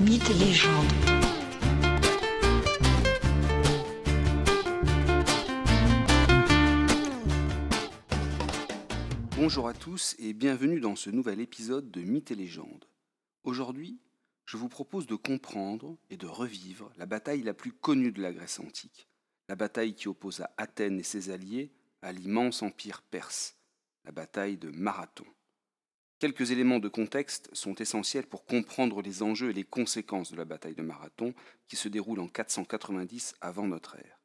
Mythes et légendes. Bonjour à tous et bienvenue dans ce nouvel épisode de Mythes et légendes. Aujourd'hui, je vous propose de comprendre et de revivre la bataille la plus connue de la Grèce antique, la bataille qui opposa Athènes et ses alliés à l'immense empire perse, la bataille de Marathon. Quelques éléments de contexte sont essentiels pour comprendre les enjeux et les conséquences de la bataille de Marathon qui se déroule en 490 avant notre ère.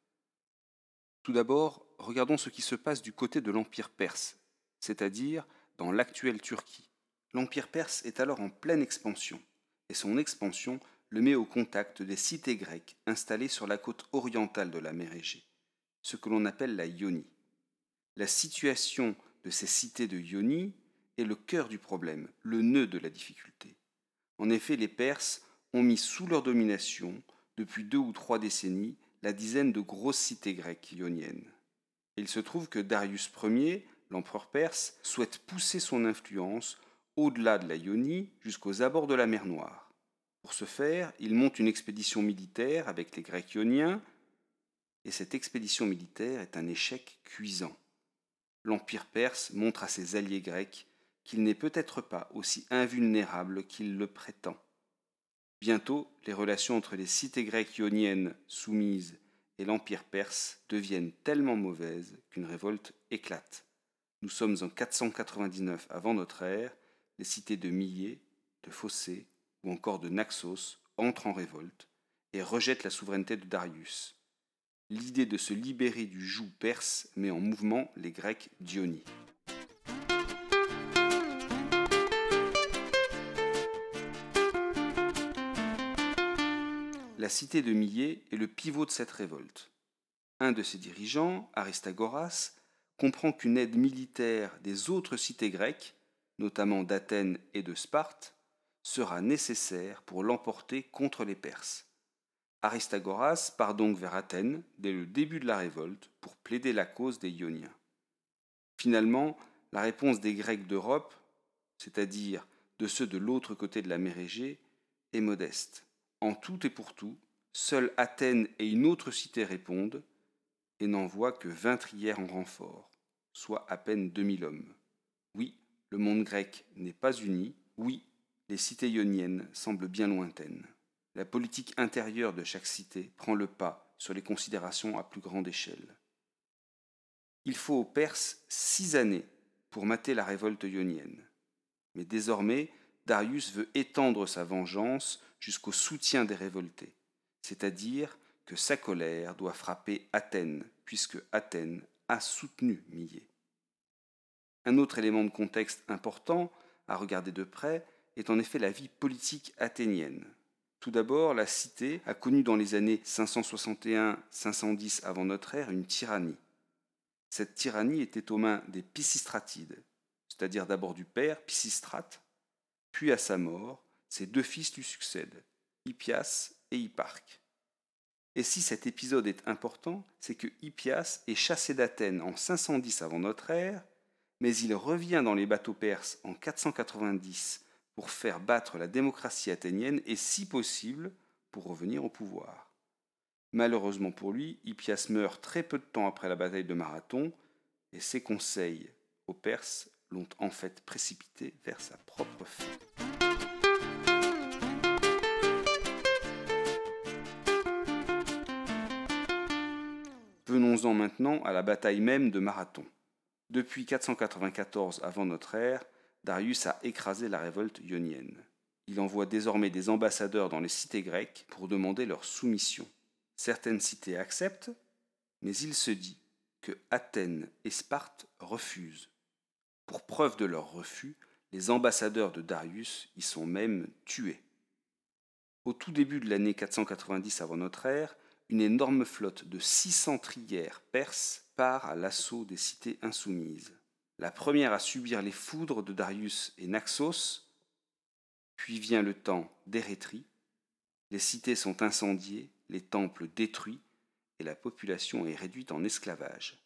Tout d'abord, regardons ce qui se passe du côté de l'Empire perse, c'est-à-dire dans l'actuelle Turquie. L'Empire perse est alors en pleine expansion, et son expansion le met au contact des cités grecques installées sur la côte orientale de la mer Égée, ce que l'on appelle la Ionie. La situation de ces cités de Ionie est le cœur du problème, le nœud de la difficulté. En effet, les Perses ont mis sous leur domination, depuis deux ou trois décennies, la dizaine de grosses cités grecques ioniennes. Il se trouve que Darius Ier, l'empereur perse, souhaite pousser son influence au-delà de la Ionie jusqu'aux abords de la mer Noire. Pour ce faire, il monte une expédition militaire avec les Grecs ioniens, et cette expédition militaire est un échec cuisant. L'Empire perse montre à ses alliés grecs qu'il n'est peut-être pas aussi invulnérable qu'il le prétend. Bientôt, les relations entre les cités grecques ioniennes soumises et l'Empire perse deviennent tellement mauvaises qu'une révolte éclate. Nous sommes en 499 avant notre ère, les cités de Millé, de Phocée ou encore de Naxos entrent en révolte et rejettent la souveraineté de Darius. L'idée de se libérer du joug perse met en mouvement les Grecs d'Ionie. La cité de Millé est le pivot de cette révolte. Un de ses dirigeants, Aristagoras, comprend qu'une aide militaire des autres cités grecques, notamment d'Athènes et de Sparte, sera nécessaire pour l'emporter contre les Perses. Aristagoras part donc vers Athènes dès le début de la révolte pour plaider la cause des Ioniens. Finalement, la réponse des Grecs d'Europe, c'est-à-dire de ceux de l'autre côté de la mer Égée, est modeste. En tout et pour tout, seules Athènes et une autre cité répondent, et n'envoient que vingt trières en renfort, soit à peine deux mille hommes. Oui, le monde grec n'est pas uni, oui, les cités ioniennes semblent bien lointaines. La politique intérieure de chaque cité prend le pas sur les considérations à plus grande échelle. Il faut aux Perses six années pour mater la révolte ionienne. Mais désormais, Darius veut étendre sa vengeance jusqu'au soutien des révoltés, c'est-à-dire que sa colère doit frapper Athènes, puisque Athènes a soutenu Millé. Un autre élément de contexte important à regarder de près est en effet la vie politique athénienne. Tout d'abord, la cité a connu dans les années 561-510 avant notre ère une tyrannie. Cette tyrannie était aux mains des Pisistratides, c'est-à-dire d'abord du père Pisistrate, puis à sa mort, ses deux fils lui succèdent, Hippias et Hipparque. Et si cet épisode est important, c'est que Hippias est chassé d'Athènes en 510 avant notre ère, mais il revient dans les bateaux perses en 490 pour faire battre la démocratie athénienne et, si possible, pour revenir au pouvoir. Malheureusement pour lui, Hippias meurt très peu de temps après la bataille de Marathon, et ses conseils aux Perses l'ont en fait précipité vers sa propre fin. Venons-en maintenant à la bataille même de Marathon. Depuis 494 avant notre ère, Darius a écrasé la révolte ionienne. Il envoie désormais des ambassadeurs dans les cités grecques pour demander leur soumission. Certaines cités acceptent, mais il se dit que Athènes et Sparte refusent. Pour preuve de leur refus, les ambassadeurs de Darius y sont même tués. Au tout début de l'année 490 avant notre ère, une énorme flotte de 600 trières perses part à l'assaut des cités insoumises. La première à subir les foudres de Darius et Naxos, puis vient le temps d'Érétrie. Les cités sont incendiées, les temples détruits, et la population est réduite en esclavage.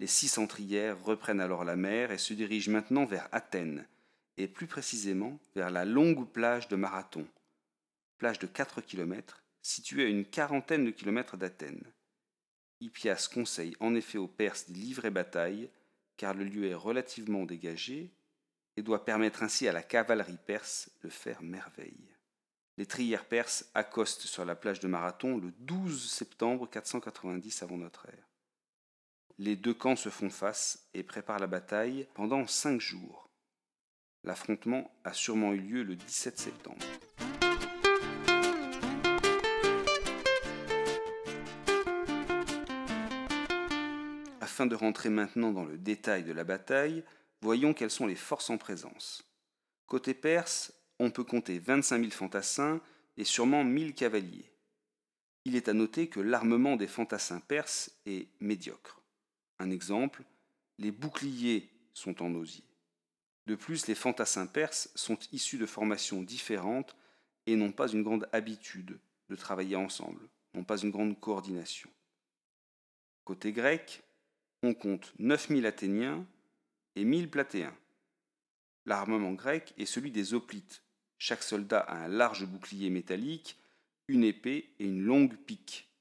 Les six centrières reprennent alors la mer et se dirigent maintenant vers Athènes, et plus précisément vers la longue plage de Marathon. plage de 4 km, située à une quarantaine de kilomètres d'Athènes. Hippias conseille en effet aux Perses d'y livrer bataille, car le lieu est relativement dégagé et doit permettre ainsi à la cavalerie perse de faire merveille. Les trières perses accostent sur la plage de Marathon le 12 septembre 490 avant notre ère. Les deux camps se font face et préparent la bataille pendant cinq jours. L'affrontement a sûrement eu lieu le 17 septembre. Afin de rentrer maintenant dans le détail de la bataille, voyons quelles sont les forces en présence. Côté perse, on peut compter 25 000 fantassins et sûrement 1000 cavaliers. Il est à noter que l'armement des fantassins perses est médiocre. Un exemple, les boucliers sont en osier. De plus, les fantassins perses sont issus de formations différentes et n'ont pas une grande habitude de travailler ensemble, n'ont pas une grande coordination. Côté grec, on compte 9000 Athéniens et 1000 Platéens. L'armement grec est celui des hoplites. Chaque soldat a un large bouclier métallique, une épée et une longue pique.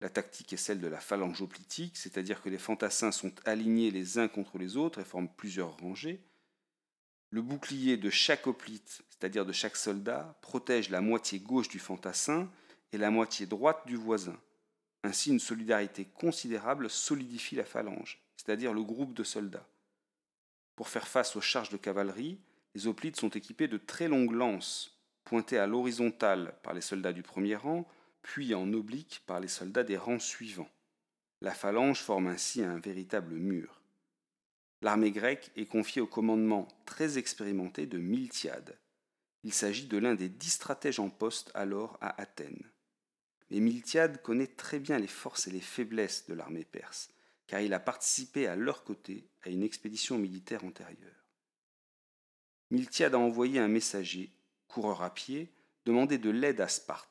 La tactique est celle de la phalange hoplitique, c'est-à-dire que les fantassins sont alignés les uns contre les autres et forment plusieurs rangées. Le bouclier de chaque hoplite, c'est-à-dire de chaque soldat, protège la moitié gauche du fantassin et la moitié droite du voisin. Ainsi, une solidarité considérable solidifie la phalange, c'est-à-dire le groupe de soldats. Pour faire face aux charges de cavalerie, les hoplites sont équipés de très longues lances, pointées à l'horizontale par les soldats du premier rang, puis en oblique par les soldats des rangs suivants. La phalange forme ainsi un véritable mur. L'armée grecque est confiée au commandement très expérimenté de Miltiade. Il s'agit de l'un des dix stratèges en poste alors à Athènes. Mais Miltiade connaît très bien les forces et les faiblesses de l'armée perse, car il a participé à leur côté à une expédition militaire antérieure. Miltiade a envoyé un messager, coureur à pied, demander de l'aide à Sparte.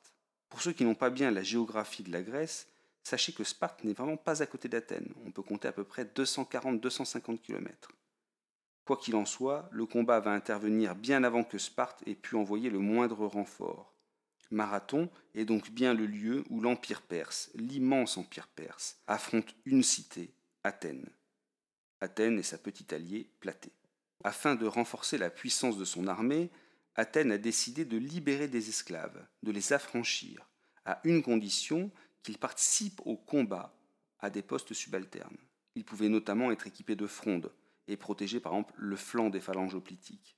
Pour ceux qui n'ont pas bien la géographie de la Grèce, sachez que Sparte n'est vraiment pas à côté d'Athènes. On peut compter à peu près 240-250 km. Quoi qu'il en soit, le combat va intervenir bien avant que Sparte ait pu envoyer le moindre renfort. Marathon est donc bien le lieu où l'Empire perse, l'immense Empire perse, affronte une cité, Athènes. Athènes et sa petite alliée, Platée. Afin de renforcer la puissance de son armée, Athènes a décidé de libérer des esclaves, de les affranchir, à une condition qu'ils participent au combat à des postes subalternes. Ils pouvaient notamment être équipés de frondes et protéger par exemple le flanc des phalanges hoplitiques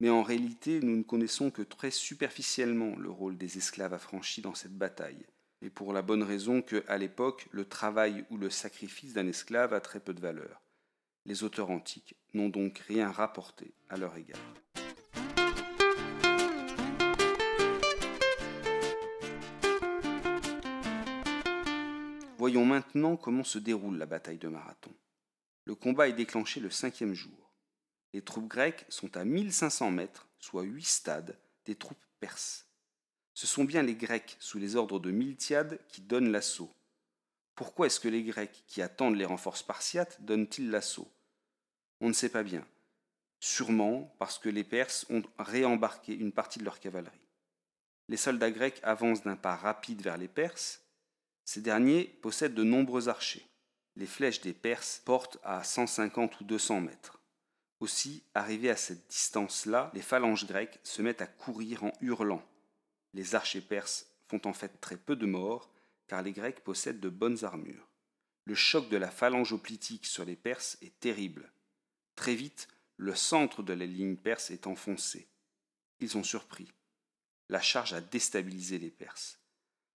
mais en réalité nous ne connaissons que très superficiellement le rôle des esclaves affranchis dans cette bataille, et pour la bonne raison que, à l'époque, le travail ou le sacrifice d'un esclave a très peu de valeur. Les auteurs antiques n'ont donc rien rapporté à leur égard. Voyons maintenant comment se déroule la bataille de Marathon. Le combat est déclenché le cinquième jour les troupes grecques sont à 1500 mètres, soit 8 stades, des troupes perses. Ce sont bien les Grecs, sous les ordres de Miltiade, qui donnent l'assaut. Pourquoi est-ce que les Grecs, qui attendent les renforts spartiates, donnent-ils l'assaut? On ne sait pas bien. Sûrement parce que les Perses ont réembarqué une partie de leur cavalerie. Les soldats grecs avancent d'un pas rapide vers les Perses. Ces derniers possèdent de nombreux archers. Les flèches des Perses portent à 150 ou 200 mètres. Aussi, arrivés à cette distance-là, les phalanges grecques se mettent à courir en hurlant. Les archers perses font en fait très peu de morts, car les Grecs possèdent de bonnes armures. Le choc de la phalange hoplitique sur les Perses est terrible. Très vite, le centre de la ligne perse est enfoncé. Ils sont surpris. La charge a déstabilisé les Perses.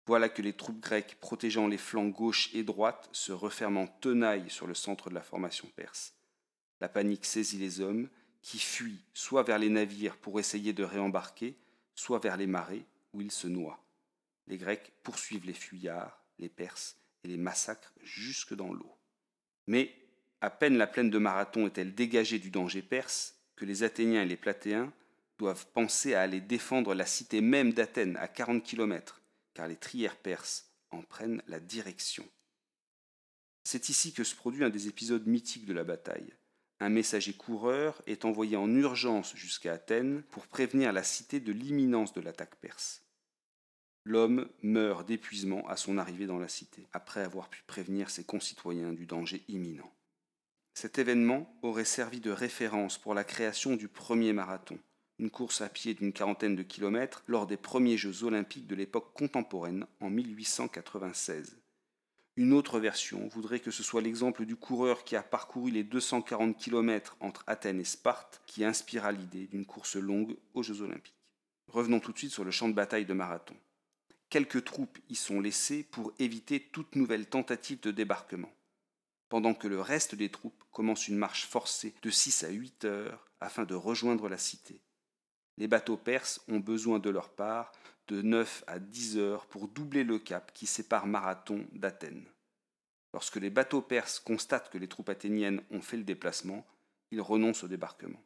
Voilà que les troupes grecques protégeant les flancs gauche et droite se referment en tenaille sur le centre de la formation perse. La panique saisit les hommes, qui fuient soit vers les navires pour essayer de réembarquer, soit vers les marais où ils se noient. Les Grecs poursuivent les fuyards, les Perses, et les massacrent jusque dans l'eau. Mais, à peine la plaine de Marathon est-elle dégagée du danger perse, que les Athéniens et les Platéens doivent penser à aller défendre la cité même d'Athènes à 40 km, car les trières perses en prennent la direction. C'est ici que se produit un des épisodes mythiques de la bataille un messager coureur est envoyé en urgence jusqu'à Athènes pour prévenir la cité de l'imminence de l'attaque perse. L'homme meurt d'épuisement à son arrivée dans la cité, après avoir pu prévenir ses concitoyens du danger imminent. Cet événement aurait servi de référence pour la création du premier marathon, une course à pied d'une quarantaine de kilomètres lors des premiers Jeux olympiques de l'époque contemporaine en 1896. Une autre version voudrait que ce soit l'exemple du coureur qui a parcouru les 240 km entre Athènes et Sparte qui inspira l'idée d'une course longue aux Jeux olympiques. Revenons tout de suite sur le champ de bataille de Marathon. Quelques troupes y sont laissées pour éviter toute nouvelle tentative de débarquement, pendant que le reste des troupes commence une marche forcée de 6 à 8 heures afin de rejoindre la cité. Les bateaux perses ont besoin de leur part de 9 à 10 heures pour doubler le cap qui sépare Marathon d'Athènes. Lorsque les bateaux perses constatent que les troupes athéniennes ont fait le déplacement, ils renoncent au débarquement.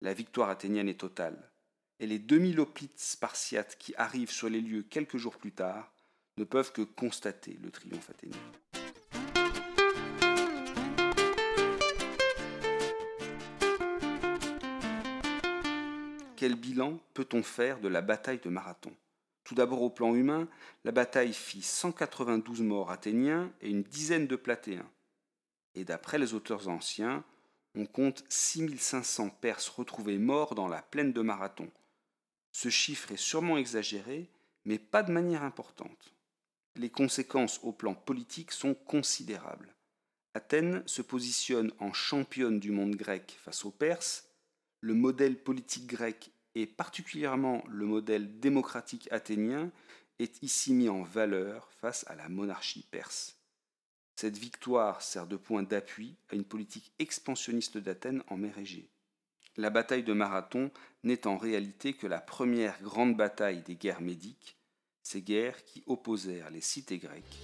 La victoire athénienne est totale, et les 2000 hoplites spartiates qui arrivent sur les lieux quelques jours plus tard ne peuvent que constater le triomphe athénien. Quel bilan peut-on faire de la bataille de Marathon? Tout d'abord au plan humain, la bataille fit 192 morts athéniens et une dizaine de platéens. Et d'après les auteurs anciens, on compte 6500 Perses retrouvés morts dans la plaine de Marathon. Ce chiffre est sûrement exagéré, mais pas de manière importante. Les conséquences au plan politique sont considérables. Athènes se positionne en championne du monde grec face aux Perses, le modèle politique grec et particulièrement le modèle démocratique athénien est ici mis en valeur face à la monarchie perse. Cette victoire sert de point d'appui à une politique expansionniste d'Athènes en mer Égée. La bataille de Marathon n'est en réalité que la première grande bataille des guerres médiques, ces guerres qui opposèrent les cités grecques